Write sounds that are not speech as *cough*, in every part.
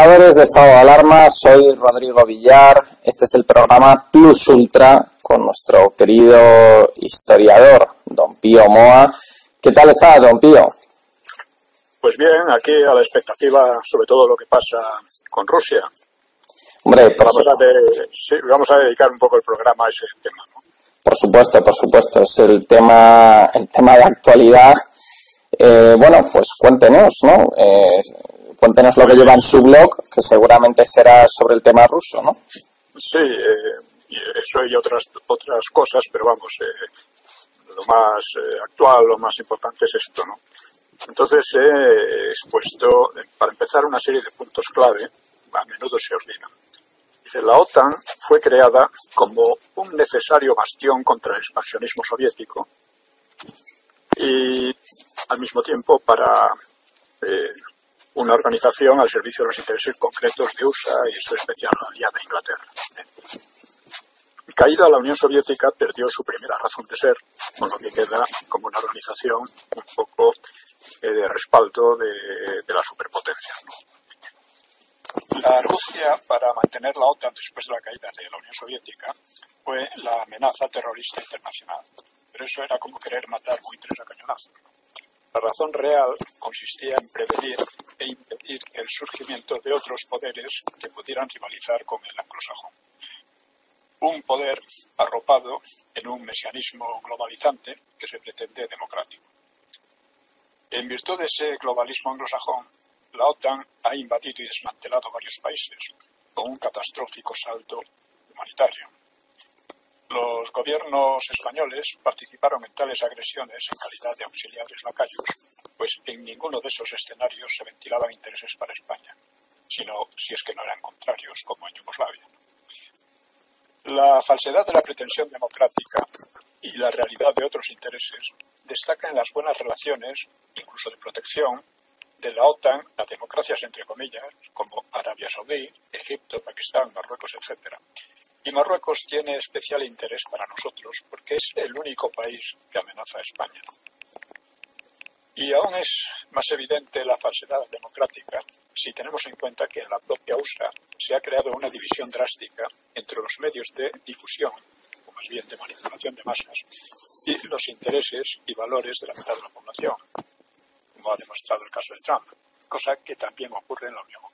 Espectadores de Estado de Alarma, soy Rodrigo Villar. Este es el programa Plus Ultra con nuestro querido historiador, don Pío Moa. ¿Qué tal está, don Pío? Pues bien, aquí a la expectativa sobre todo lo que pasa con Rusia. Hombre, vamos, a vamos a dedicar un poco el programa a ese tema. Por supuesto, por supuesto, es el tema, el tema de actualidad. Eh, bueno, pues cuéntenos, ¿no? Eh, cuéntenos lo que lleva en su blog, que seguramente será sobre el tema ruso, ¿no? Sí, eh, eso y otras otras cosas, pero vamos, lo más actual, lo más importante es esto, ¿no? Entonces he expuesto, para empezar, una serie de puntos clave, a menudo se olvidan. Dice, la OTAN fue creada como un necesario bastión contra el expansionismo soviético y al mismo tiempo para eh, una organización al servicio de los intereses concretos de USA y su especial aliada Inglaterra. Caída la Unión Soviética perdió su primera razón de ser, con lo que queda como una organización un poco eh, de respaldo de, de la superpotencia. La Rusia, para mantener la OTAN después de la caída de la Unión Soviética, fue la amenaza terrorista internacional. Pero eso era como querer matar buitres a cañonazos. La razón real consistía en prevenir e impedir el surgimiento de otros poderes que pudieran rivalizar con el anglosajón. Un poder arropado en un mesianismo globalizante que se pretende democrático. En virtud de ese globalismo anglosajón, la OTAN ha invadido y desmantelado varios países con un catastrófico salto humanitario. Los gobiernos españoles participaron en tales agresiones en calidad de auxiliares lacayos, pues en ninguno de esos escenarios se ventilaban intereses para España, sino si es que no eran contrarios, como en Yugoslavia. La falsedad de la pretensión democrática y la realidad de otros intereses destacan las buenas relaciones, incluso de protección, de la OTAN a democracias entre comillas, como Arabia Saudí, Egipto, Pakistán, Marruecos, etc. Y Marruecos tiene especial interés para nosotros porque es el único país que amenaza a España. Y aún es más evidente la falsedad democrática si tenemos en cuenta que en la propia USA se ha creado una división drástica entre los medios de difusión, o más bien de manipulación de masas, y los intereses y valores de la mitad de la población, como ha demostrado el caso de Trump, cosa que también ocurre en la Unión.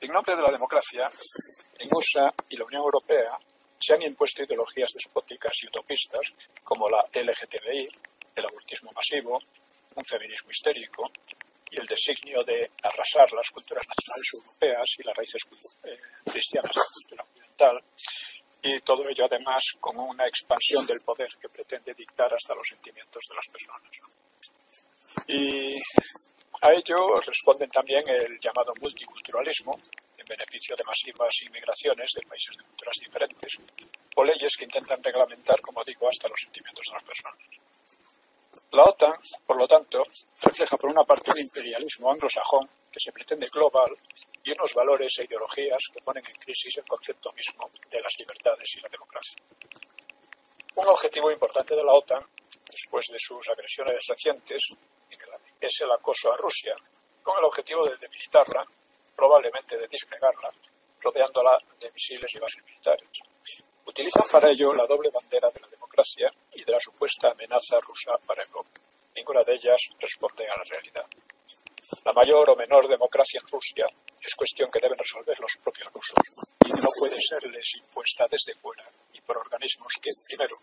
En nombre de la democracia, en USA y la Unión Europea se han impuesto ideologías despóticas y utopistas como la LGTBI, el abortismo masivo, un feminismo histérico y el designio de arrasar las culturas nacionales europeas y las raíces eh, cristianas de la cultura occidental, y todo ello además con una expansión del poder que pretende dictar hasta los sentimientos de las personas. Y a ello responden también el llamado multiculturalismo, en beneficio de masivas inmigraciones de países de culturas diferentes, o leyes que intentan reglamentar, como digo, hasta los sentimientos de las personas. La OTAN, por lo tanto, refleja por una parte un imperialismo anglosajón que se pretende global y unos valores e ideologías que ponen en crisis el concepto mismo de las libertades y la democracia. Un objetivo importante de la OTAN, después de sus agresiones recientes, es el acoso a Rusia, con el objetivo de debilitarla, probablemente de disgregarla, rodeándola de misiles y bases militares. Utilizan para ello la doble bandera de la democracia y de la supuesta amenaza rusa para Europa. Ninguna de ellas responde a la realidad. La mayor o menor democracia en Rusia es cuestión que deben resolver los propios rusos y no puede serles impuesta desde fuera y por organismos que, primero,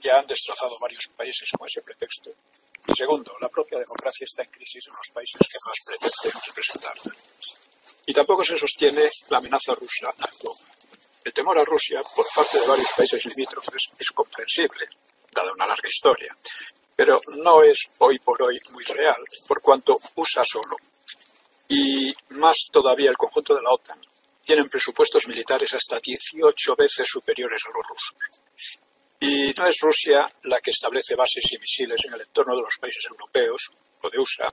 ya han destrozado varios países con ese pretexto Segundo, la propia democracia está en crisis en los países que más pretenden representarla. Y tampoco se sostiene la amenaza rusa. El temor a Rusia por parte de varios países limítrofes es comprensible, dada una larga historia, pero no es hoy por hoy muy real, por cuanto USA solo, y más todavía el conjunto de la OTAN, tienen presupuestos militares hasta 18 veces superiores a los rusos. Y no es Rusia la que establece bases y misiles en el entorno de los países europeos o de USA.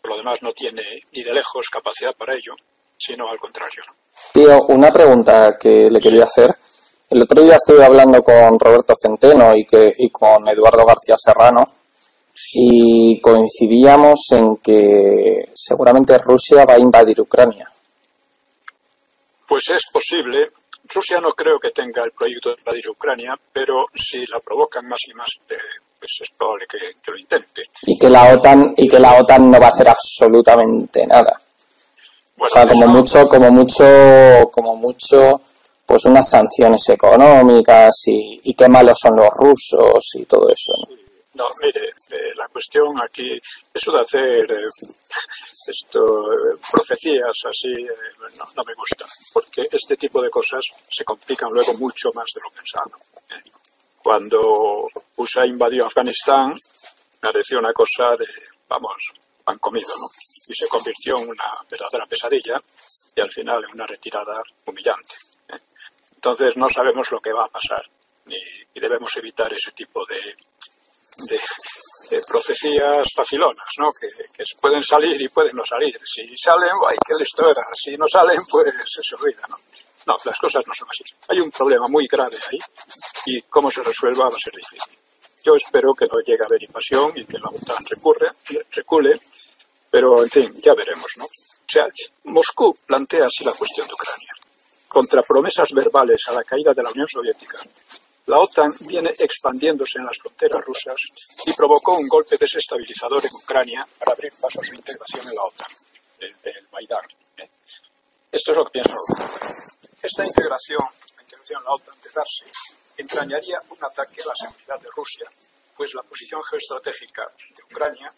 Por lo demás, no tiene ni de lejos capacidad para ello, sino al contrario. Tío, una pregunta que le quería hacer. El otro día estuve hablando con Roberto Centeno y, que, y con Eduardo García Serrano y coincidíamos en que seguramente Rusia va a invadir Ucrania. Pues es posible. Rusia no creo que tenga el proyecto de invadir Ucrania, pero si la provocan más y más, eh, pues es probable que, lo intente. Y que la OTAN y que la OTAN no va a hacer absolutamente nada. O sea, como mucho, como mucho, como mucho, pues unas sanciones económicas y, qué malos son los rusos y todo eso. ¿no? mire, eh, la cuestión aquí, eso de hacer eh, esto, eh, profecías así, no, no, me gusta, porque este tipo de cosas se complican luego mucho más de lo pensado. Cuando USA invadió Afganistán, pareció una cosa de, vamos, han comido, ¿no? Y se convirtió en una verdadera pesadilla y al final en una retirada humillante. ¿eh? Entonces no sabemos lo que va a pasar y debemos evitar ese tipo de, de, profecías facilonas, ¿no? Que, pueden salir y pueden no salir. Si salen, ¡ay, qué listo era! Si no salen, pues se olvida, ¿no? No, las cosas no son así. Hay un problema muy grave ahí y cómo se resuelva va a ser difícil. Yo espero que no llegue a haber invasión y que la OTAN recurre, recule, pero en fin, ya veremos, ¿no? O Moscú plantea así la cuestión de Ucrania. Contra promesas verbales a la caída de la Unión Soviética, la OTAN viene expandiéndose en las fronteras rusas y provocó un golpe desestabilizador en Ucrania para abrir paso a su integración en la OTAN, el, el ¿eh? Esto es lo que pienso. Esta integración, la integración en la OTAN de darse, entrañaría un ataque a la seguridad de Rusia, pues la posición geoestratégica de Ucrania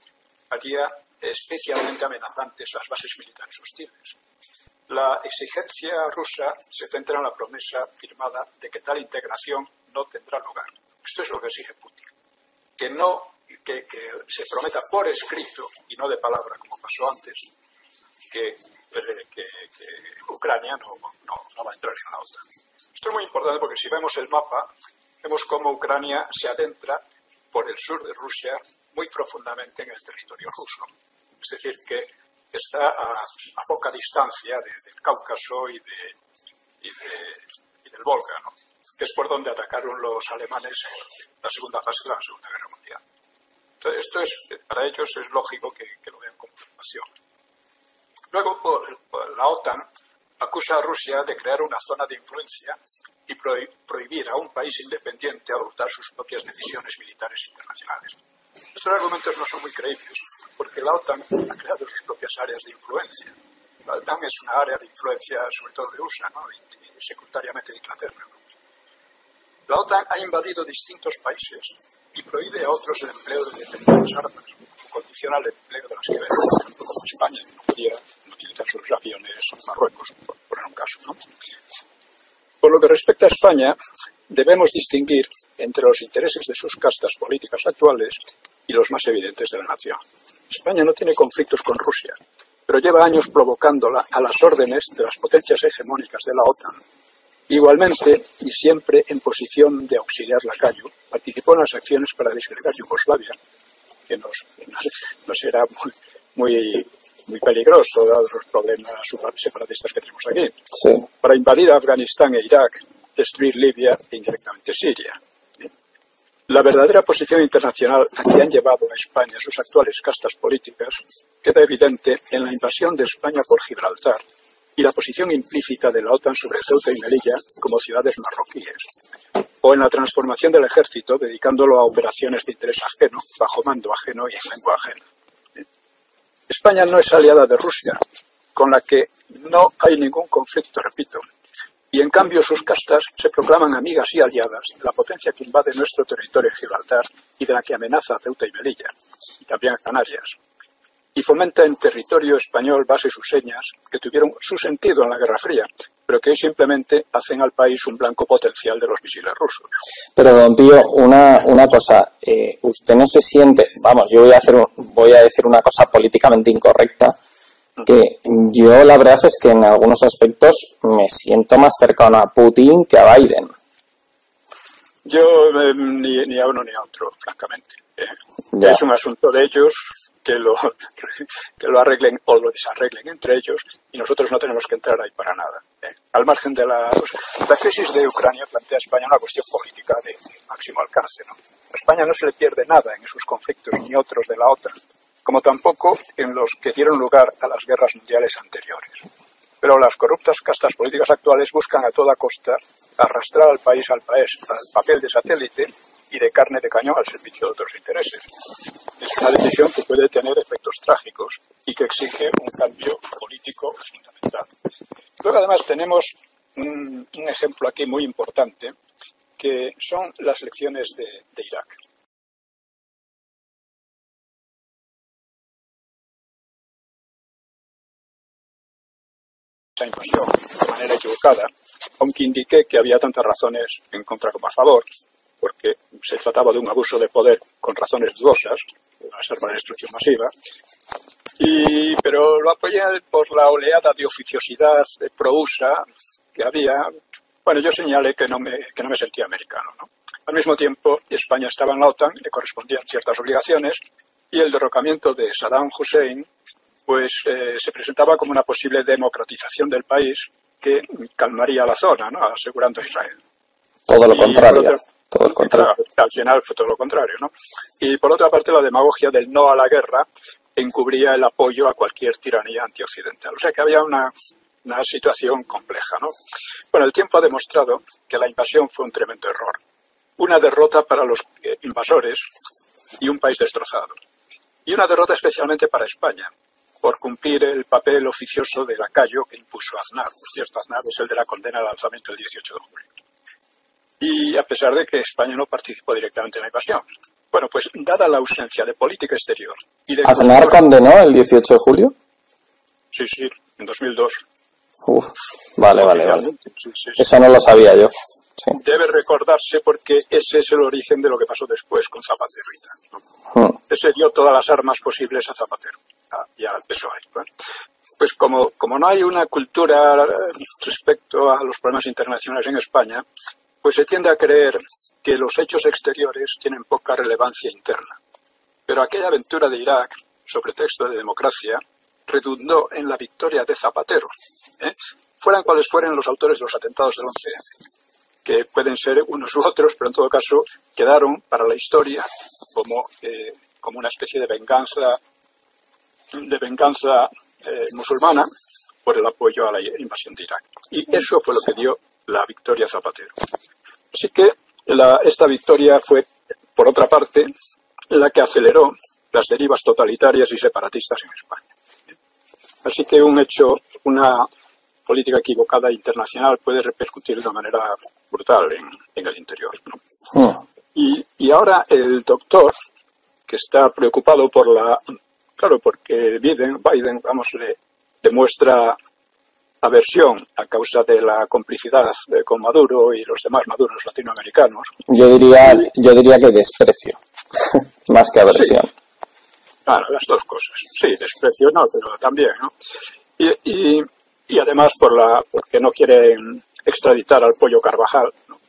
haría especialmente amenazantes las bases militares hostiles. La exigencia rusa se centra en la promesa firmada de que tal integración no tendrá lugar. Esto es lo que exige Putin. Que no que, se prometa por escrito y no de palabra, como pasó antes, que pues, que, Ucrania no, no, va a entrar en la OTAN. Esto es muy importante porque si vemos el mapa, vemos cómo Ucrania se adentra por el sur de Rusia muy profundamente en el territorio ruso. Es decir, que está a, poca distancia del Cáucaso y, de, y, del Volga, que es por donde atacaron los alemanes en la segunda fase de la Segunda Guerra Mundial. Entonces, esto es, para ellos es lógico que, lo vean como preocupación. Luego, la OTAN acusa a Rusia de crear una zona de influencia y prohibir a un país independiente adoptar sus propias decisiones militares internacionales. Estos argumentos no son muy creíbles, porque la OTAN ha creado sus propias áreas de influencia. La OTAN es una área de influencia sobre todo de USA ¿no? y, secundariamente de Inglaterra. La OTAN ha invadido distintos países y prohíbe a otros el empleo de determinadas armas, condiciona el empleo de las que ven, como España, que no sus aviones en Marruecos, por poner un caso. Por lo que respecta a España, debemos distinguir entre los intereses de sus castas políticas actuales y los más evidentes de la nación. España no tiene conflictos con Rusia, pero lleva años provocándola a las órdenes de las potencias hegemónicas de la OTAN. Igualmente, y siempre en posición de auxiliar la Lacayo, participó en las acciones para disgregar Yugoslavia, que nos, nos era muy, muy, muy peligroso dados los problemas separatistas que tenemos aquí, para invadir Afganistán e Irak, destruir Libia e indirectamente Siria. La verdadera posición internacional a que han llevado a España sus actuales castas políticas queda evidente en la invasión de España por Gibraltar y la posición implícita de la OTAN sobre Ceuta y Melilla como ciudades marroquíes, o en la transformación del ejército dedicándolo a operaciones de interés ajeno, bajo mando ajeno y en lengua ajena. España no es aliada de Rusia, con la que no hay ningún conflicto, repito, y en cambio sus castas se proclaman amigas y aliadas. De la potencia que invade nuestro territorio Gibraltar y de la que amenaza a Ceuta y Melilla, y también a Canarias, y fomenta en territorio español bases señas que tuvieron su sentido en la Guerra Fría, pero que hoy simplemente hacen al país un blanco potencial de los misiles rusos. Pero, don Pío, una, una cosa, eh, usted no se siente, vamos, yo voy a, hacer voy a decir una cosa políticamente incorrecta, que yo la verdad es que en algunos aspectos me siento más cercano a Putin que a Biden. Yo eh, ni, a uno ni a otro, francamente. Es un asunto de ellos que lo *laughs* que lo arreglen o lo desarreglen entre ellos y nosotros no tenemos que entrar ahí para nada. ¿eh? Al margen de la, la crisis de Ucrania plantea a España una cuestión política de, máximo alcance. A España no se le pierde nada en esos conflictos ni otros de la OTAN, como tampoco en los que dieron lugar a las guerras mundiales anteriores. Pero las corruptas castas políticas actuales buscan a toda costa arrastrar al país al, país, al papel de satélite de carne de cañón al servicio de otros intereses. Es una decisión que puede tener efectos trágicos y que exige un cambio político fundamental. Luego, además, tenemos un, ejemplo aquí muy importante, que son las elecciones de, de Irak. esa invasión de manera equivocada, aunque indiqué que había tantas razones en contra como a favor, porque se trataba de un abuso de poder con razones dudosas, una ser una destrucción masiva, y, pero lo apoyé por la oleada de oficiosidad de pro-USA que había. Bueno, yo señalé que no me, que no me sentía americano. ¿no? Al mismo tiempo, España estaba en la OTAN, le correspondían ciertas obligaciones, y el derrocamiento de Saddam Hussein pues eh, se presentaba como una posible democratización del país que calmaría la zona, ¿no? asegurando a Israel. Todo lo contrario. Todo lo contrario. al final fue todo lo contrario, ¿no? Y por otra parte, la demagogia del no a la guerra encubría el apoyo a cualquier tiranía antioccidental. O sea que había una, una situación compleja, ¿no? Bueno, el tiempo ha demostrado que la invasión fue un tremendo error. Una derrota para los eh, invasores y un país destrozado. Y una derrota especialmente para España, por cumplir el papel oficioso de lacayo que impuso Aznar. Por cierto, Aznar es el de la condena al alzamiento del 18 de julio. Y a pesar de que España no participó directamente en la invasión. Bueno, pues dada la ausencia de política exterior y de... ¿Aznar condenó el 18 de julio? Sí, sí, en 2002. Uf, vale, vale, vale. Sí, sí, sí. Eso no lo sabía yo. Debe recordarse porque ese es el origen de lo que pasó después con Zapatero y tal. ¿no? Hmm. Ese dio todas las armas posibles a Zapatero y al PSOE. Pues como, como no hay una cultura respecto a los problemas internacionales en España, pues se tiende a creer que los hechos exteriores tienen poca relevancia interna. Pero aquella aventura de Irak, sobre texto de democracia, redundó en la victoria de Zapatero, ¿eh? fueran cuales fueren los autores de los atentados del 11 que pueden ser unos u otros, pero en todo caso quedaron para la historia como, eh, como una especie de venganza de venganza eh, musulmana por el apoyo a la invasión de Irak. Y eso fue lo que dio la victoria Zapatero. Así que la, esta victoria fue, por otra parte, la que aceleró las derivas totalitarias y separatistas en España. Así que un hecho, una política equivocada internacional puede repercutir de una manera brutal en, en el interior. ¿no? Hmm. Y, y ahora el doctor, que está preocupado por la Claro, porque Biden, Biden vamos, le demuestra aversión a causa de la complicidad con Maduro y los demás maduros latinoamericanos. Yo diría, yo diría que desprecio, *laughs* más que aversión. Sí. Claro, las dos cosas. Sí, desprecio no, pero también, ¿no? Y, y, y además por la, porque no quieren extraditar al pollo Carvajal, ¿no?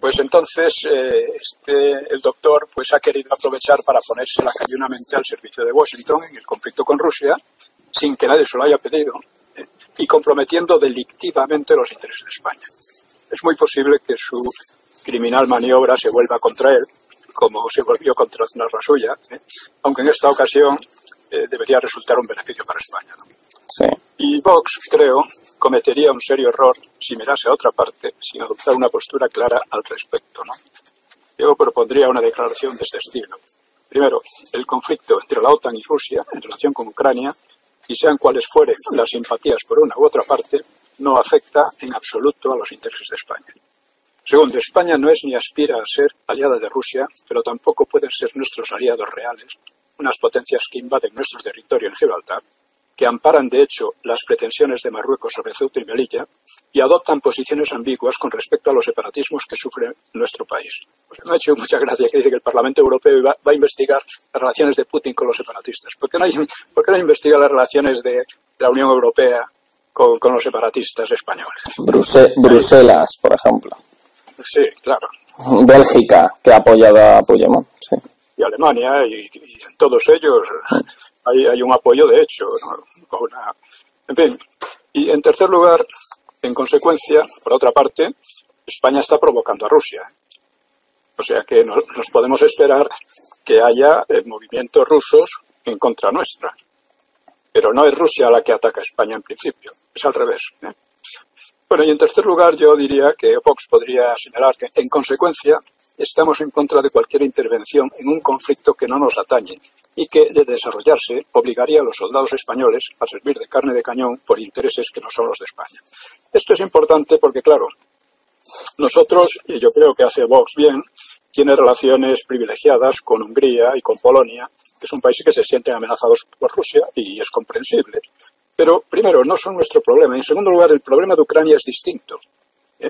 Pues entonces eh, este, el doctor pues ha querido aprovechar para ponerse la cañonamente al servicio de Washington en el conflicto con Rusia, sin que nadie se lo haya pedido, y comprometiendo delictivamente los intereses de España. Es muy posible que su criminal maniobra se vuelva contra él, como se volvió contra la suya, eh, aunque en esta ocasión eh, debería resultar un beneficio para España. ¿no? Sí. Y Vox, creo, cometería un serio error si mirase a otra parte sin adoptar una postura clara al respecto. ¿no? Yo propondría una declaración de este estilo. Primero, el conflicto entre la OTAN y Rusia en relación con Ucrania, y sean cuales fueren las simpatías por una u otra parte, no afecta en absoluto a los intereses de España. Segundo, España no es ni aspira a ser aliada de Rusia, pero tampoco pueden ser nuestros aliados reales, unas potencias que invaden nuestro territorio en Gibraltar, que amparan de hecho las pretensiones de Marruecos sobre Ceuta y Melilla y adoptan posiciones ambiguas con respecto a los separatismos que sufre nuestro país. Pues me ha hecho mucha gracia que dice que el Parlamento Europeo va, va, a investigar las relaciones de Putin con los separatistas. ¿Por qué no, hay, por qué no investiga las relaciones de la Unión Europea con, con los separatistas españoles? Bruse Bruselas, por ejemplo. Sí, claro. Bélgica, que ha apoyado a Puigdemont. Sí. Y Alemania, y, y todos ellos hay, hay un apoyo de hecho. Una, en fin, y en tercer lugar, en consecuencia, por otra parte, España está provocando a Rusia. O sea que nos, podemos esperar que haya eh, movimientos rusos en contra nuestra. Pero no es Rusia la que ataca a España en principio, es al revés. ¿eh? Bueno, y en tercer lugar, yo diría que Vox podría señalar que, en consecuencia, estamos en contra de cualquier intervención en un conflicto que no nos atañe y que, de desarrollarse, obligaría a los soldados españoles a servir de carne de cañón por intereses que no son los de España. Esto es importante porque, claro, nosotros, y yo creo que hace Vox bien, tiene relaciones privilegiadas con Hungría y con Polonia, que son países que se sienten amenazados por Rusia y es comprensible. Pero, primero, no son nuestro problema. En segundo lugar, el problema de Ucrania es distinto. ¿eh?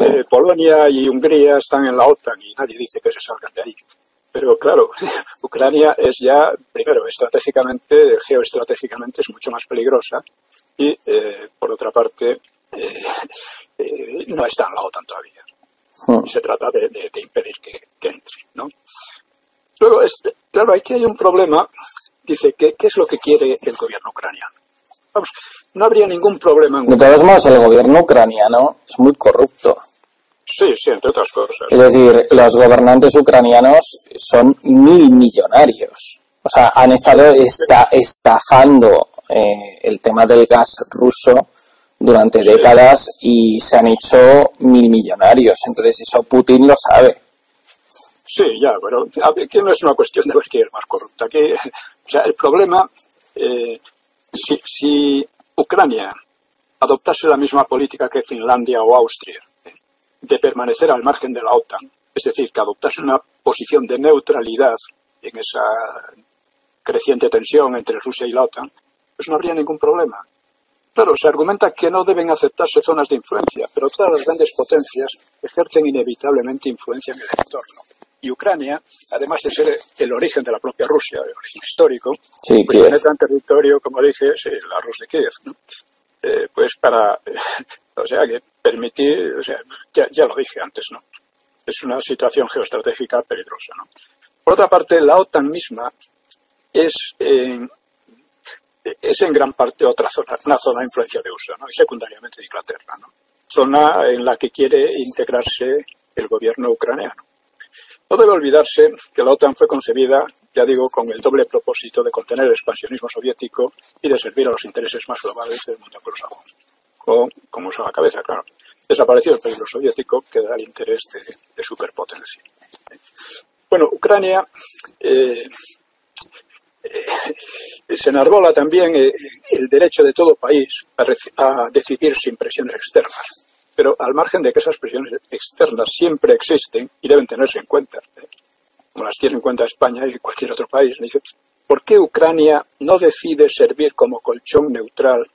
Eh, Polonia y Hungría están en la OTAN y nadie dice que se salgan de ahí. Pero claro, *laughs* Ucrania es ya, primero, estratégicamente, geoestratégicamente es mucho más peligrosa y, eh, por otra parte, no está en la OTAN todavía. Hmm. Y se trata de, impedir que, entre, ¿no? Luego, este, claro, aquí hay un problema. Dice, ¿qué, ¿qué es lo que quiere el gobierno ucraniano? Vamos, no habría ningún problema. En de todos modos, el gobierno ucraniano es muy corrupto. Sí, sí, entre otras cosas. Es decir, los gobernantes ucranianos son mil millonarios. O sea, han estado esta, estafando eh, el tema del gas ruso durante décadas y se han hecho mil millonarios. Entonces, eso Putin lo sabe. Sí, ya, pero aquí no es una cuestión de ver quién es más corrupto. Aquí, o sea, el problema eh, si, si Ucrania adoptase la misma política que Finlandia o Austria, de permanecer al margen de la OTAN, es decir, que adoptase una posición de neutralidad en esa creciente tensión entre Rusia y la OTAN, pues no habría ningún problema. Claro, se argumenta que no deben aceptarse zonas de influencia, pero todas las grandes potencias ejercen inevitablemente influencia en el entorno y Ucrania, además de ser el origen de la propia Rusia, el origen histórico, sí, pues tiene tan territorio, como dije, la Rusia de Kiev, ¿no? Eh, pues para, o sea, que permitir, o sea, ya, lo dije antes, ¿no? Es una situación geoestratégica peligrosa, ¿no? Por otra parte, la OTAN misma es, es en gran parte otra zona, una zona de influencia de USA, ¿no? Y secundariamente de Inglaterra, ¿no? Zona en la que quiere integrarse el gobierno ucraniano. No debe olvidarse que la OTAN fue concebida, ya digo, con el doble propósito de contener el expansionismo soviético y de servir a los intereses más globales del mundo anglosajón. Con, como usa la cabeza, claro. Desapareció el peligro soviético, queda el interés de, superpotencia. Bueno, Ucrania eh, eh, se enarbola también eh, el derecho de todo país a decidir sin presiones externas pero al margen de que esas presiones externas siempre existen y deben tenerse en cuenta, como las tiene en cuenta España y cualquier otro país, ¿por qué Ucrania no decide servir como colchón neutral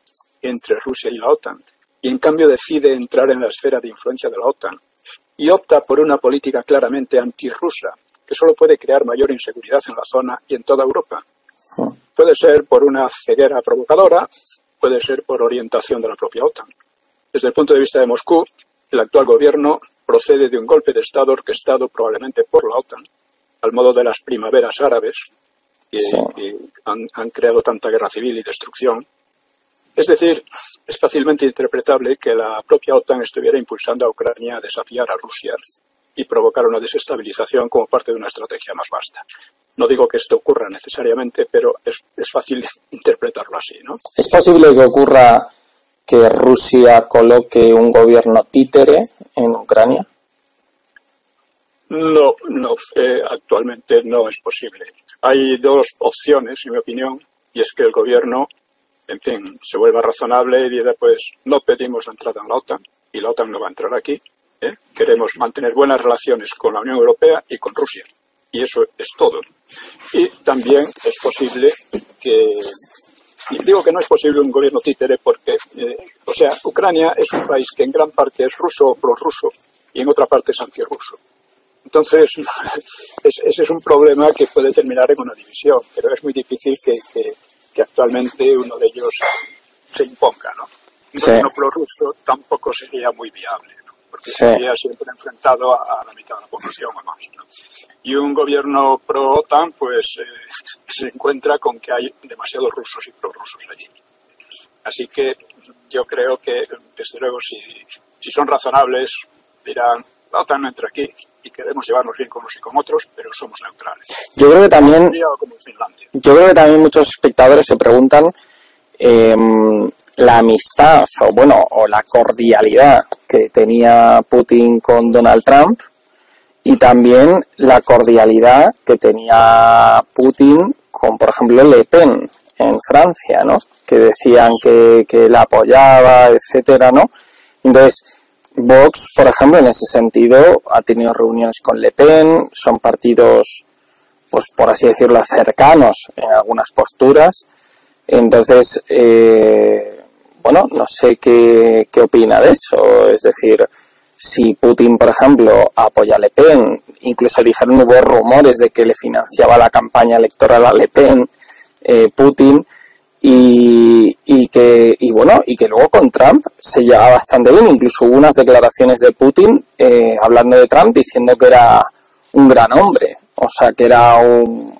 entre Rusia y la OTAN y en cambio decide entrar en la esfera de influencia de la OTAN y opta por una política claramente antirrusa que solo puede crear mayor inseguridad en la zona y en toda Europa? Ah. Puede ser por una ceguera provocadora, puede ser por orientación de la propia OTAN. Desde el punto de vista de Moscú, el actual gobierno procede de un golpe de Estado orquestado probablemente por la OTAN, al modo de las primaveras árabes, que, han, creado tanta guerra civil y destrucción. Es decir, es fácilmente interpretable que la propia OTAN estuviera impulsando a Ucrania a desafiar a Rusia y provocar una desestabilización como parte de una estrategia más vasta. No digo que esto ocurra necesariamente, pero es, es fácil *laughs* interpretarlo así, ¿no? Es posible que ocurra que Rusia coloque un gobierno títere en Ucrania? No, no, eh, actualmente no es posible. Hay dos opciones, en mi opinión, y es que el gobierno, en fin, se vuelva razonable y diga, pues no pedimos la entrada en la OTAN y la OTAN no va a entrar aquí. ¿eh? Queremos mantener buenas relaciones con la Unión Europea y con Rusia. Y eso es todo. Y también es posible que y digo que no es posible un gobierno títere porque, eh, o sea, Ucrania es un país que en gran parte es ruso o prorruso y en otra parte es antirruso. Entonces, *laughs* ese es un problema que puede terminar en una división, pero es muy difícil que, actualmente uno de ellos se imponga, ¿no? Un gobierno prorruso tampoco sería muy viable, porque sería siempre enfrentado a, la mitad de la población o más, y un gobierno pro-OTAN pues eh, *laughs* se encuentra con que hay demasiados rusos y prorrusos allí. Así que yo creo que, desde luego, si, si son razonables, dirán, la OTAN no entra aquí y queremos llevarnos bien con unos y con otros, pero somos neutrales. Yo creo que también, yo creo que también muchos espectadores se preguntan eh, la amistad o bueno o la cordialidad que tenía Putin con Donald Trump y también la cordialidad que tenía Putin con por ejemplo Le Pen en Francia, ¿no? Que decían que, que la apoyaba, etcétera, ¿no? Entonces, Vox, por ejemplo, en ese sentido, ha tenido reuniones con Le Pen, son partidos, pues por así decirlo, cercanos en algunas posturas. Entonces, eh, bueno, no sé qué, qué opina de eso. Es decir, si Putin, por ejemplo, apoya a Le Pen, incluso dijeron hubo rumores de que le financiaba la campaña electoral a Le Pen, eh, Putin, y, y, que y bueno y que luego con Trump se lleva bastante bien incluso hubo unas declaraciones de Putin eh, hablando de Trump diciendo que era un gran hombre o sea que era un,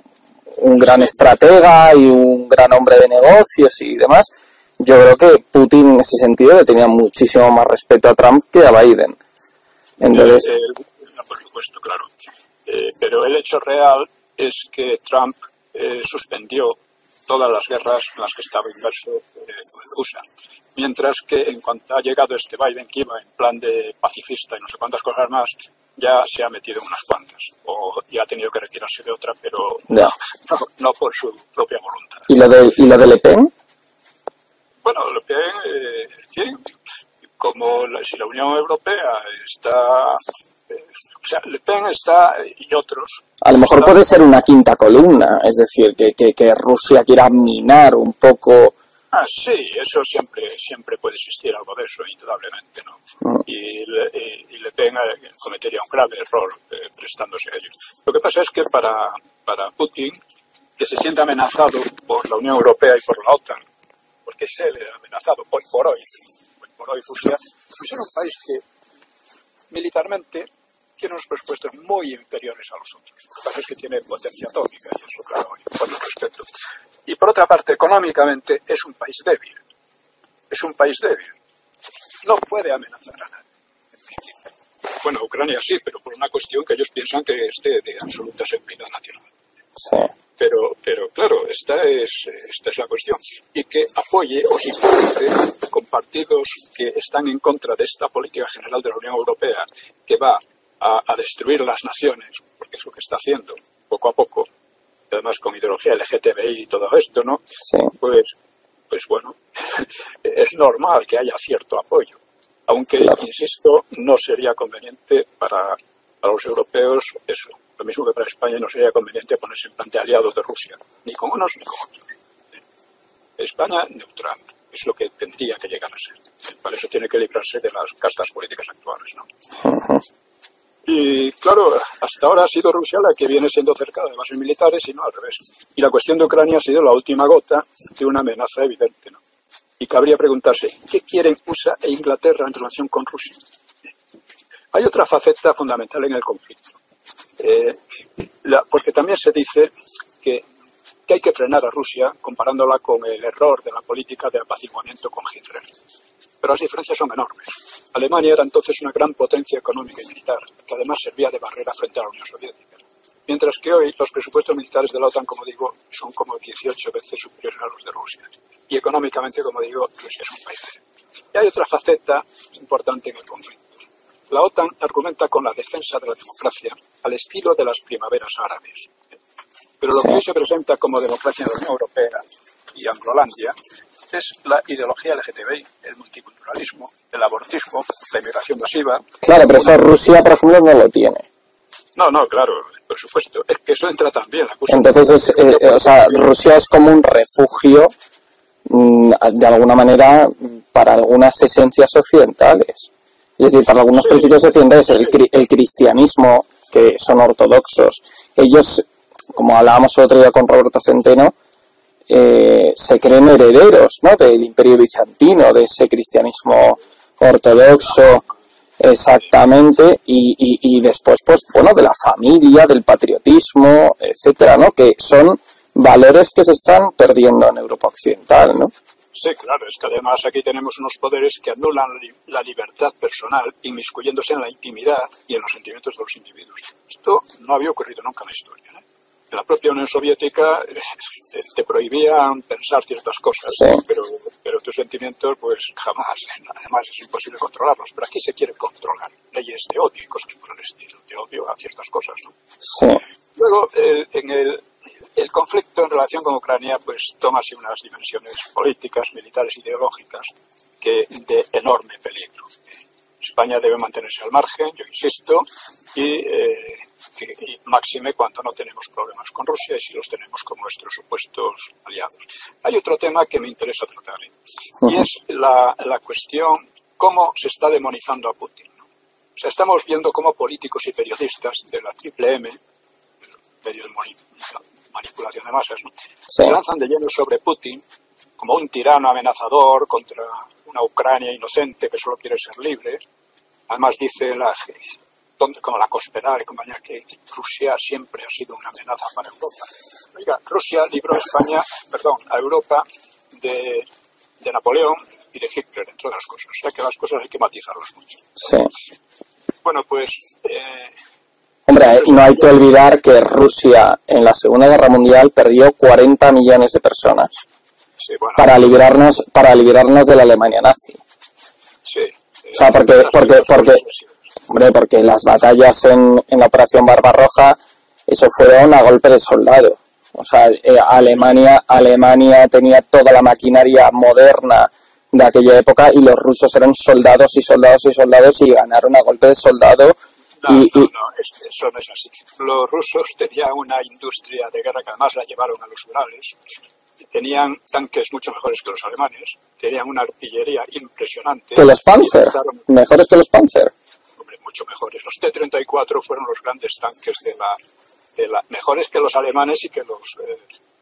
un gran estratega y un gran hombre de negocios y demás yo creo que Putin en ese sentido le tenía muchísimo más respeto a Trump que a Biden. Entonces, eh, eh, por supuesto, claro. Eh, pero el hecho real es que Trump suspendió todas las guerras en las que estaba inverso USA. Mientras que en cuanto ha llegado este Biden que iba en plan de pacifista y no sé cuántas cosas más, ya se ha metido en unas cuantas. O ya ha tenido que retirarse de otra, pero no, no, por su propia voluntad. ¿Y lo de, y lo de Le Pen? Bueno, Le Pen, eh, como si la Unión Europea está, eh, o sea, Le Pen está y otros. A lo mejor puede ser una quinta columna, es decir, que, que, que Rusia quiera minar un poco. Ah, sí, eso siempre siempre puede existir algo de eso, indudablemente, ¿no? Mm. Y, y, Le Pen eh, cometería un grave error prestándose a ello. Lo que pasa es que para, para Putin, que se siente amenazado por la Unión Europea y por la OTAN, porque es él amenazado hoy por hoy. Hoy por hoy Rusia, pues es un país que militarmente tiene unos presupuestos muy inferiores a los otros. Lo que pasa es que tiene potencia atómica y eso, claro, con respeto. Y por otra parte, económicamente es un país débil. Es un país débil. No puede amenazar a nadie. Bueno, Ucrania sí, pero por una cuestión que ellos piensan que es de, de absoluta seguridad nacional. Sí. Pero, pero claro, esta es, esta es la cuestión. Y que apoye o simpatice con partidos que están en contra de esta política general de la Unión Europea, que va a, destruir las naciones, porque es lo que está haciendo poco a poco, además con ideología LGTBI y todo esto, ¿no? Pues, pues bueno, *laughs* es normal que haya cierto apoyo. Aunque, insisto, no sería conveniente para, para los europeos eso, lo mismo que para España no sería conveniente ponerse en plan de aliados de Rusia, ni con unos ni con otros. España neutral, es lo que tendría que llegar a ser. Para eso tiene que librarse de las castas políticas actuales, ¿no? Y claro, hasta ahora ha sido Rusia la que viene siendo cercada de bases militares y no al revés. Y la cuestión de Ucrania ha sido la última gota de una amenaza evidente, ¿no? Y cabría preguntarse, ¿qué quieren USA e Inglaterra en relación con Rusia? Hay otra faceta fundamental en el conflicto eh, la, porque también se dice que, que, hay que frenar a Rusia comparándola con el error de la política de apaciguamiento con Hitler. Pero las diferencias son enormes. Alemania era entonces una gran potencia económica y militar, que además servía de barrera frente a la Unión Soviética. Mientras que hoy los presupuestos militares de la OTAN, como digo, son como 18 veces superiores a los de Rusia. Y económicamente, como digo, Rusia es un país. Y hay otra faceta importante en el conflicto la OTAN argumenta con la defensa de la democracia al estilo de las primaveras árabes. Pero lo que hoy se presenta como democracia en la Unión Europea y Anglolandia es la ideología LGTBI, el multiculturalismo, el abortismo, la inmigración masiva. Claro, pero eso Rusia, por ejemplo, no lo tiene. No, no, claro, por supuesto. Es que eso entra también. La Entonces, es, eh, o sea, Rusia es como un refugio, mm, de alguna manera, para algunas esencias occidentales. Es decir, para algunos principios occidentales, el, el cristianismo, que son ortodoxos, ellos, como hablábamos el otro día con Roberto Centeno, eh, se creen herederos ¿no? del imperio bizantino, de ese cristianismo ortodoxo. Exactamente, y, y, después, pues, bueno, de la familia, del patriotismo, etcétera, ¿no? Que son valores que se están perdiendo en Europa Occidental, ¿no? Sí, claro, es que además aquí tenemos unos poderes que anulan la libertad personal, inmiscuyéndose en la intimidad y en los sentimientos de los individuos. Esto no había ocurrido nunca en la historia. ¿eh? La propia Unión Soviética eh, te prohibían pensar ciertas cosas, pero, pero tus sentimientos, pues jamás, además es imposible controlarlos. Pero aquí se quiere controlar leyes de odio y cosas por el estilo, de odio a ciertas cosas. ¿no? Sí. Luego, eh, en el, el conflicto en relación con Ucrania pues toma así unas dimensiones políticas, militares, ideológicas que de enorme peligro. España debe mantenerse al margen, yo insisto, y, eh, máxime cuando no tenemos problemas con Rusia y si los tenemos con nuestros supuestos aliados. Hay otro tema que me interesa tratar ¿eh? y es la, la, cuestión cómo se está demonizando a Putin. O sea, estamos viendo cómo políticos y periodistas de la Triple M, medios manipulación de masas, se lanzan de lleno sobre Putin como un tirano amenazador contra una Ucrania inocente que solo quiere ser libre. Además dice la, como la Cospedal y compañía que Rusia siempre ha sido una amenaza para Europa. Oiga, Rusia libró a España, perdón, a Europa de, de Napoleón y de Hitler, entre otras cosas. O sea que las cosas hay que matizarlas mucho. Sí. Bueno, pues eh, Hombre, no hay que olvidar que Rusia en la Segunda Guerra Mundial perdió 40 millones de personas para librarnos para librarnos de la Alemania nazi. Sí. O sea, porque porque porque hombre, porque las batallas en, en la Operación Barbarroja eso fueron a golpe de soldado. O sea, eh, Alemania Alemania tenía toda la maquinaria moderna de aquella época y los rusos eran soldados y soldados y soldados y ganaron a golpe de soldado no, no, no, eso no es así. Los rusos tenían una industria de guerra que además la llevaron a los Urales. Tenían tanques mucho mejores que los alemanes. Tenían una artillería impresionante. ¿Que los Panzer? ¿Mejores que los Panzer? Mucho mejores. Los T-34 fueron los grandes tanques de la, de la... Mejores que los alemanes y que los... Eh,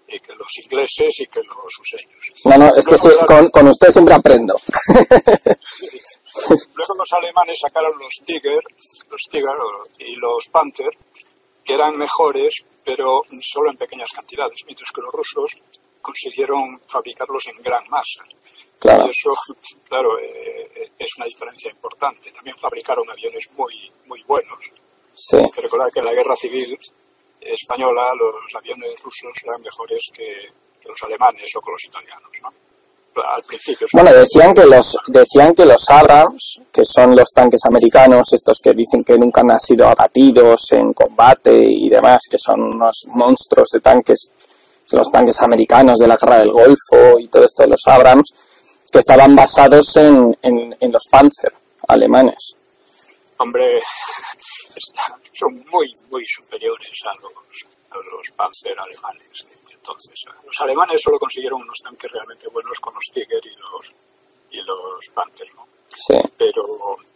y que los ingleses y que los suseños. No, no, es que sí, con, con usted siempre aprendo. Luego los alemanes sacaron los Tiger, los Tiger y los Panther, que eran mejores, pero solo en pequeñas cantidades, mientras que los rusos consiguieron fabricarlos en gran masa. Claro. Y eso, claro, eh, es una diferencia importante. También fabricaron aviones muy, muy buenos. Sí. Hay que recordar que en la guerra civil española los aviones rusos eran mejores que, que los alemanes o que los italianos, ¿no? al principio. Bueno, decían que los decían que los Abrams, que son los tanques americanos, estos que dicen que nunca han sido abatidos en combate y demás, que son unos monstruos de tanques, los tanques americanos de la guerra del Golfo y todo esto de los Abrams, que estaban basados en, en, los Panzer alemanes. Hombre, *laughs* son muy, muy superiores a los, a los Panzer alemanes entonces. Los alemanes solo consiguieron unos tanques realmente buenos con los Tiger y los y los Panther, ¿no? Sí. Pero,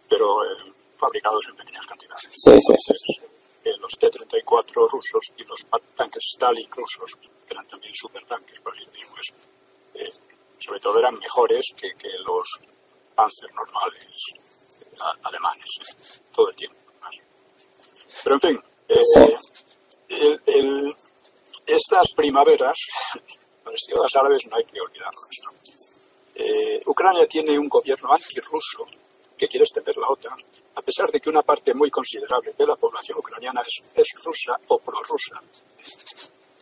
pero eh, fabricados en pequeñas cantidades. Sí, sí, sí. Eh, los T-34 rusos y los tanques Stalin rusos, que eran también supertanques por eh, sobre todo eran mejores que, que los Panzer normales alemanes, todo el tiempo. Pero en fin, el, el, estas primaveras, *laughs* los ciudadanos árabes no hay que olvidarlas. Eh, Ucrania tiene un gobierno antirruso que quiere extender la OTAN, a pesar de que una parte muy considerable de la población ucraniana es, rusa o prorrusa.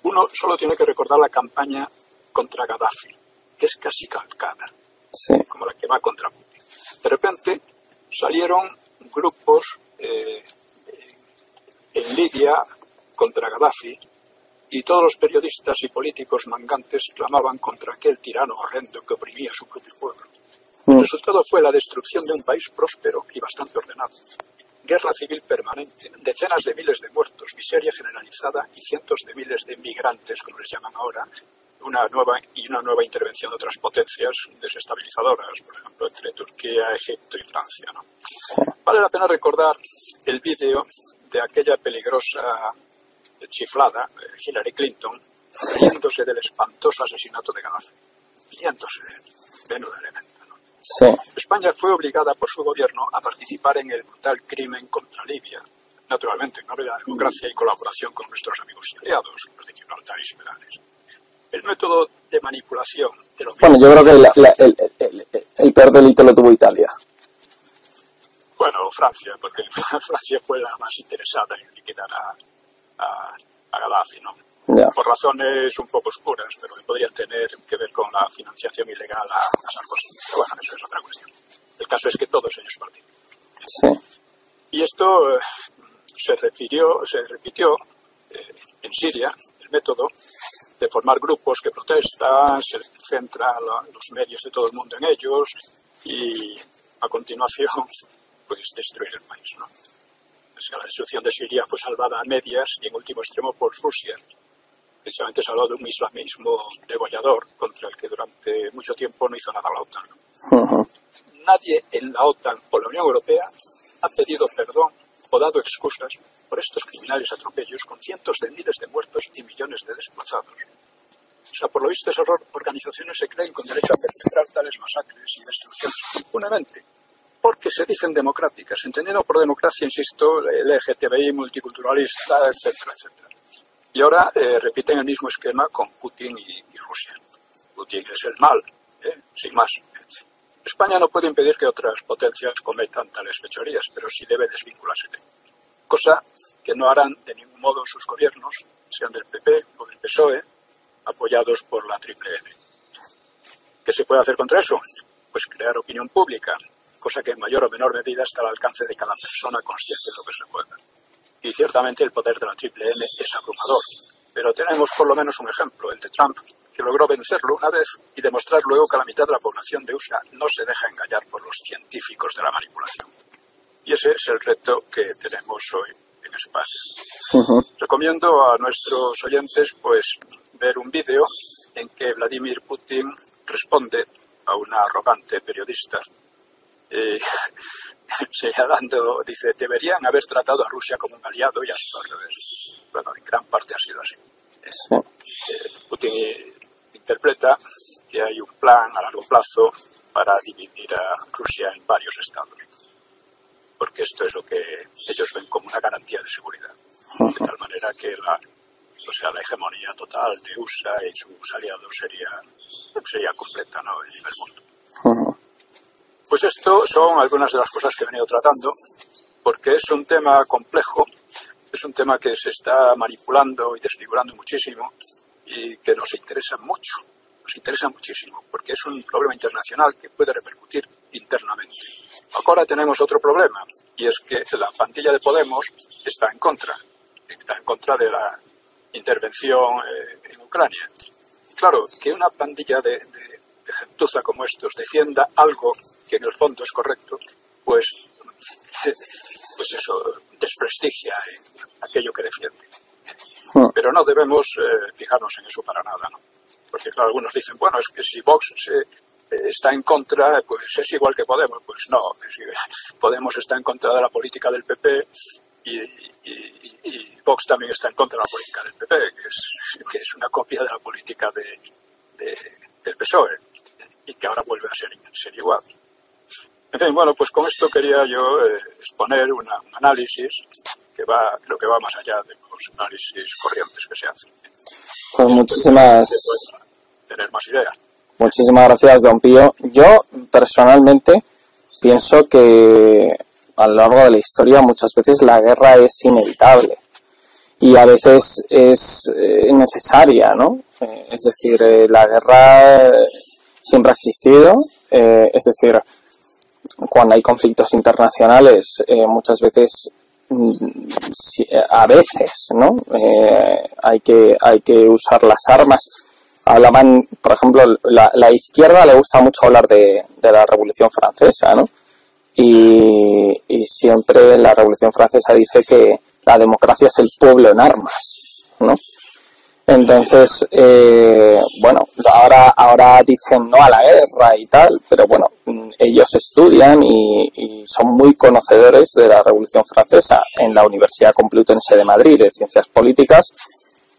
Uno solo tiene que recordar la campaña contra Gaddafi, que es casi calcada, como la que va contra Putin. De repente salieron grupos eh, en Libia contra Gaddafi y todos los periodistas y políticos mangantes clamaban contra aquel tirano horrendo que oprimía a su propio pueblo. El mm. resultado fue la destrucción de un país próspero y bastante ordenado. Guerra civil permanente, decenas de miles de muertos, miseria generalizada y cientos de miles de migrantes, como les llaman ahora, una nueva y una nueva intervención de otras potencias desestabilizadoras, por ejemplo, entre Turquía, Egipto y Francia. Vale la pena recordar el vídeo de aquella peligrosa chiflada, eh, Hillary Clinton, riéndose del espantoso asesinato de Gaddafi. Riéndose de él, elemento. ¿no? España fue obligada por su gobierno a participar en el brutal crimen contra Libia, naturalmente en nombre de la democracia y colaboración con nuestros amigos y aliados, los de Gibraltar y Semerales. El método de manipulación de los Bueno, yo creo que el, el, el, peor delito lo tuvo Italia. Bueno, Francia, porque *laughs* Francia fue la más interesada en liquidar a, a, a Gaddafi, ¿no? Por razones un poco oscuras, pero que podrían tener que ver con la financiación ilegal a, a Sarkozy. Pero bueno, eso es otra cuestión. El caso es que todos ellos participan. Sí. Y esto eh, se refirió, se repitió eh, en Siria, el método de formar grupos que protestan, se centra los medios de todo el mundo en ellos y a continuación *laughs* pues destruir el país. ¿no? la destrucción de Siria fue salvada a medias y en último extremo por Rusia, precisamente salvado de un islamismo degollador contra el que durante mucho tiempo no hizo nada la OTAN. Nadie en la OTAN o la Unión Europea ha pedido perdón o dado excusas por estos criminales atropellos con cientos de miles de muertos y millones de desplazados. O sea, por lo visto esas organizaciones se creen con derecho a perpetrar tales masacres y destrucciones impunemente, porque se dicen democráticas, entendiendo por democracia, insisto, LGTBI, multiculturalista, etcétera, etcétera. Y ahora eh, repiten el mismo esquema con Putin y, Rusia. Putin es el mal, ¿eh? sin más. España no puede impedir que otras potencias cometan tales fechorías, pero sí debe desvincularse de cosa que no harán de ningún modo sus gobiernos, sean del PP o del PSOE, apoyados por la Triple N. ¿Qué se puede hacer contra eso? Pues crear opinión pública, cosa que en mayor o menor medida está al alcance de cada persona consciente de lo que se puede. Y ciertamente el poder de la Triple N es abrumador, pero tenemos por lo menos un ejemplo, el de Trump, que logró vencerlo una vez y demostrar luego que la mitad de la población de USA no se deja engañar por los científicos de la manipulación. Y ese es el reto que tenemos hoy en España. Recomiendo a nuestros oyentes pues ver un vídeo en que Vladimir Putin responde a una arrogante periodista eh, *laughs* señalando, dice, deberían haber tratado a Rusia como un aliado y ha sido al revés. Bueno, en gran parte ha sido así. Eh, Putin interpreta que hay un plan a largo plazo para dividir a Rusia en varios estados, porque esto es lo que ellos ven como una garantía de seguridad, de tal manera que la, o sea, la hegemonía total de USA y sus aliados sería, sería completa ¿no? en el mundo. Pues esto son algunas de las cosas que he venido tratando, porque es un tema complejo, es un tema que se está manipulando y desfigurando muchísimo, y que nos interesa mucho, nos interesa muchísimo, porque es un problema internacional que puede repercutir internamente. Ahora tenemos otro problema, y es que la pandilla de Podemos está en contra, está en contra de la intervención eh, en Ucrania. Claro, que una pandilla de, de, gentuza como estos defienda algo que en el fondo es correcto, pues, pues eso desprestigia aquello que defiende. Hmm. Pero no debemos eh, fijarnos en eso para nada, ¿no? Porque, claro, algunos dicen, bueno, es que si Vox eh, está en contra, pues es igual que Podemos. Pues no, *laughs* Podemos está en contra de la política del PP y, y, Vox también está en contra de la política del PP, que es, *laughs* que es una copia de la política de, del PSOE y que ahora vuelve a ser, ser igual. En fin, bueno, pues con esto quería yo eh, exponer un análisis que va, creo que va más allá de los análisis corrientes que se hacen. Pues muchísimas... Tener más ideas. Muchísimas gracias, don Pío. Yo, personalmente, pienso que a lo largo de la historia muchas veces la guerra es inevitable y a veces es eh, necesaria, ¿no? Eh, es decir, eh, la guerra siempre ha existido, es decir, cuando hay conflictos internacionales muchas veces a veces, ¿no? Eh, hay que hay que usar las armas. Hablaban, por ejemplo, la, la izquierda le gusta mucho hablar de, la Revolución Francesa, ¿no? Y, y, siempre la Revolución Francesa dice que la democracia es el pueblo en armas, ¿no? Entonces, eh, bueno, ahora, ahora dicen no a la guerra y tal, pero bueno, ellos estudian y, son muy conocedores de la Revolución Francesa en la Universidad Complutense de Madrid de Ciencias Políticas,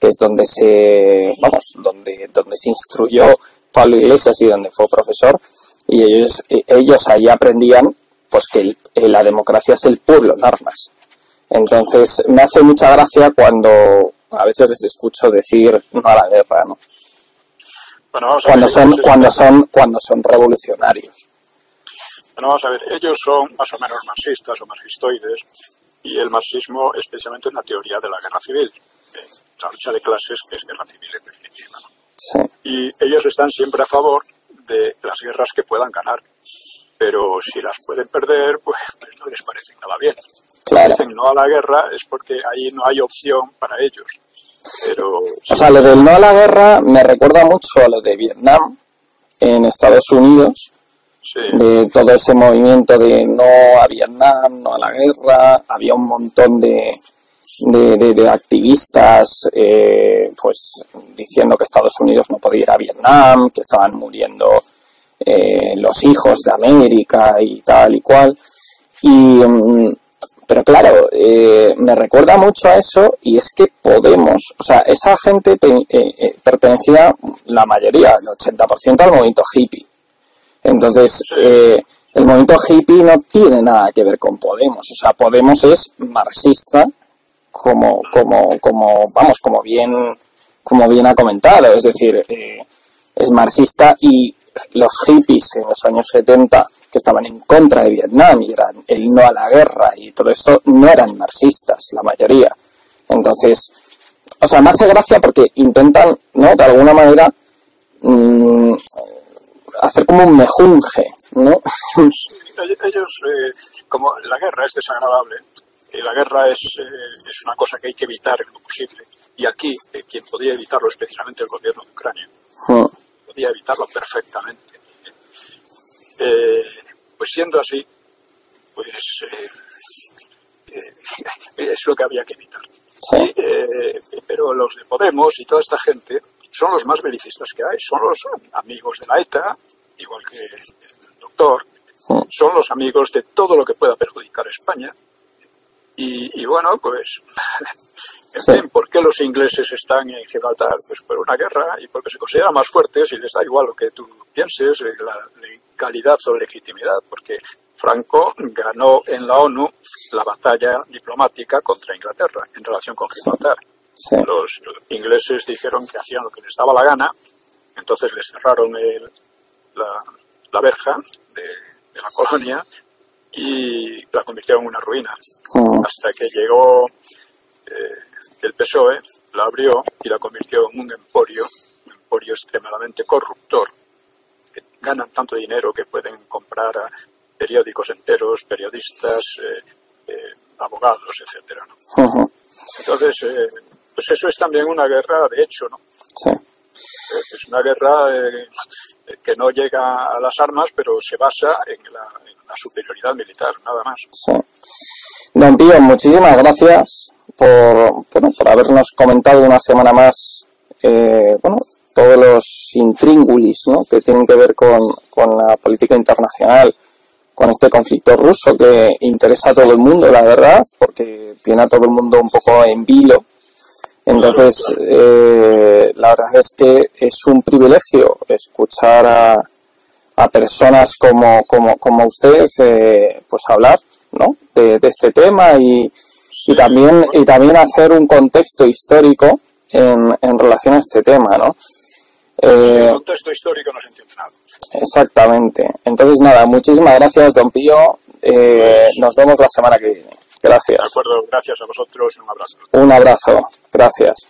que es donde se, vamos, donde, donde se instruyó Pablo Iglesias y donde fue profesor. y ellos, ellos allí aprendían pues que la democracia es el pueblo en armas. Entonces me hace mucha gracia cuando a veces les escucho decir no a la guerra, ¿no? cuando son cuando son cuando son revolucionarios. Bueno, vamos a ver, ellos son más o menos marxistas o marxistoides y el marxismo especialmente en la teoría de la guerra civil, la lucha de clases que es guerra civil en definitiva. Y ellos están siempre a favor de las guerras que puedan ganar, pero si las pueden perder, pues, pues no les parece nada bien. Claro. Dicen no a la guerra es porque ahí no hay opción para ellos. Pero, o sea, lo del no a la guerra me recuerda mucho a lo de Vietnam en Estados Unidos, de todo ese movimiento de no a Vietnam, no a la guerra, había un montón de, de, activistas eh, pues diciendo que Estados Unidos no podía ir a Vietnam, que estaban muriendo eh, los hijos de América y tal y cual. Y, mm, pero claro, eh, me recuerda mucho a eso y es que Podemos, o sea, esa gente pertenecía, la mayoría, el 80% al movimiento hippie. Entonces, el movimiento hippie no tiene nada que ver con Podemos. O sea, Podemos es marxista como, como, como, vamos, como bien, como bien ha comentado, es decir, eh, es marxista y los hippies en los años 70 que estaban en contra de Vietnam y eran el no a la guerra y todo esto, no eran marxistas, la mayoría. Entonces, o sea, me hace gracia porque intentan, ¿no? De alguna manera, mm, hacer como un mejunje, ¿no? Ellos, eh, como la guerra es desagradable, la guerra es, eh, es una cosa que hay que evitar en lo posible. Y aquí, eh, quien podía evitarlo, especialmente el gobierno de Ucrania, hmm. podía evitarlo perfectamente. Eh, pues siendo así, pues *laughs* es lo que había que evitar. pero los de Podemos y toda esta gente son los más belicistas que hay, son los amigos de la ETA, igual que el doctor, son los amigos de todo lo que pueda perjudicar a España, y, bueno, pues, *laughs* en fin, ¿por qué los ingleses están en Gibraltar? Pues por una guerra y porque se consideran más fuertes y les da igual lo que tú pienses, eh, la legalidad o legitimidad, porque Franco ganó en la ONU la batalla diplomática contra Inglaterra en relación con Gibraltar. Los ingleses dijeron que hacían lo que les daba la gana, entonces les cerraron el, la, la verja de, de la colonia y la convirtieron en una ruina. Mm. Hasta que llegó eh, el PSOE, la abrió y la convirtió en un emporio, un emporio extremadamente corruptor. Que ganan tanto dinero que pueden comprar a periódicos enteros, periodistas, eh, eh, abogados, etcétera. Entonces, pues eso es también una guerra de hecho, ¿no? Es una guerra que no llega a las armas, pero se basa en la, la superioridad militar, nada más. Sí. Don Pío, muchísimas gracias por, bueno, por habernos comentado una semana más eh, bueno, todos los intríngulis ¿no? que tienen que ver con, con la política internacional, con este conflicto ruso que interesa a todo el mundo, la verdad, porque tiene a todo el mundo un poco en vilo. Entonces, eh, la verdad es que es un privilegio escuchar a, a personas como, como, como usted eh, pues hablar ¿no? de, este tema y, y, también, y también hacer un contexto histórico en, en relación a este tema. ¿no? Eh, contexto histórico no se entiende nada. Exactamente. Entonces, nada, muchísimas gracias, don Pío. Eh, nos vemos la semana que viene. Gracias. De acuerdo, gracias a vosotros. Un abrazo. Un abrazo. Gracias.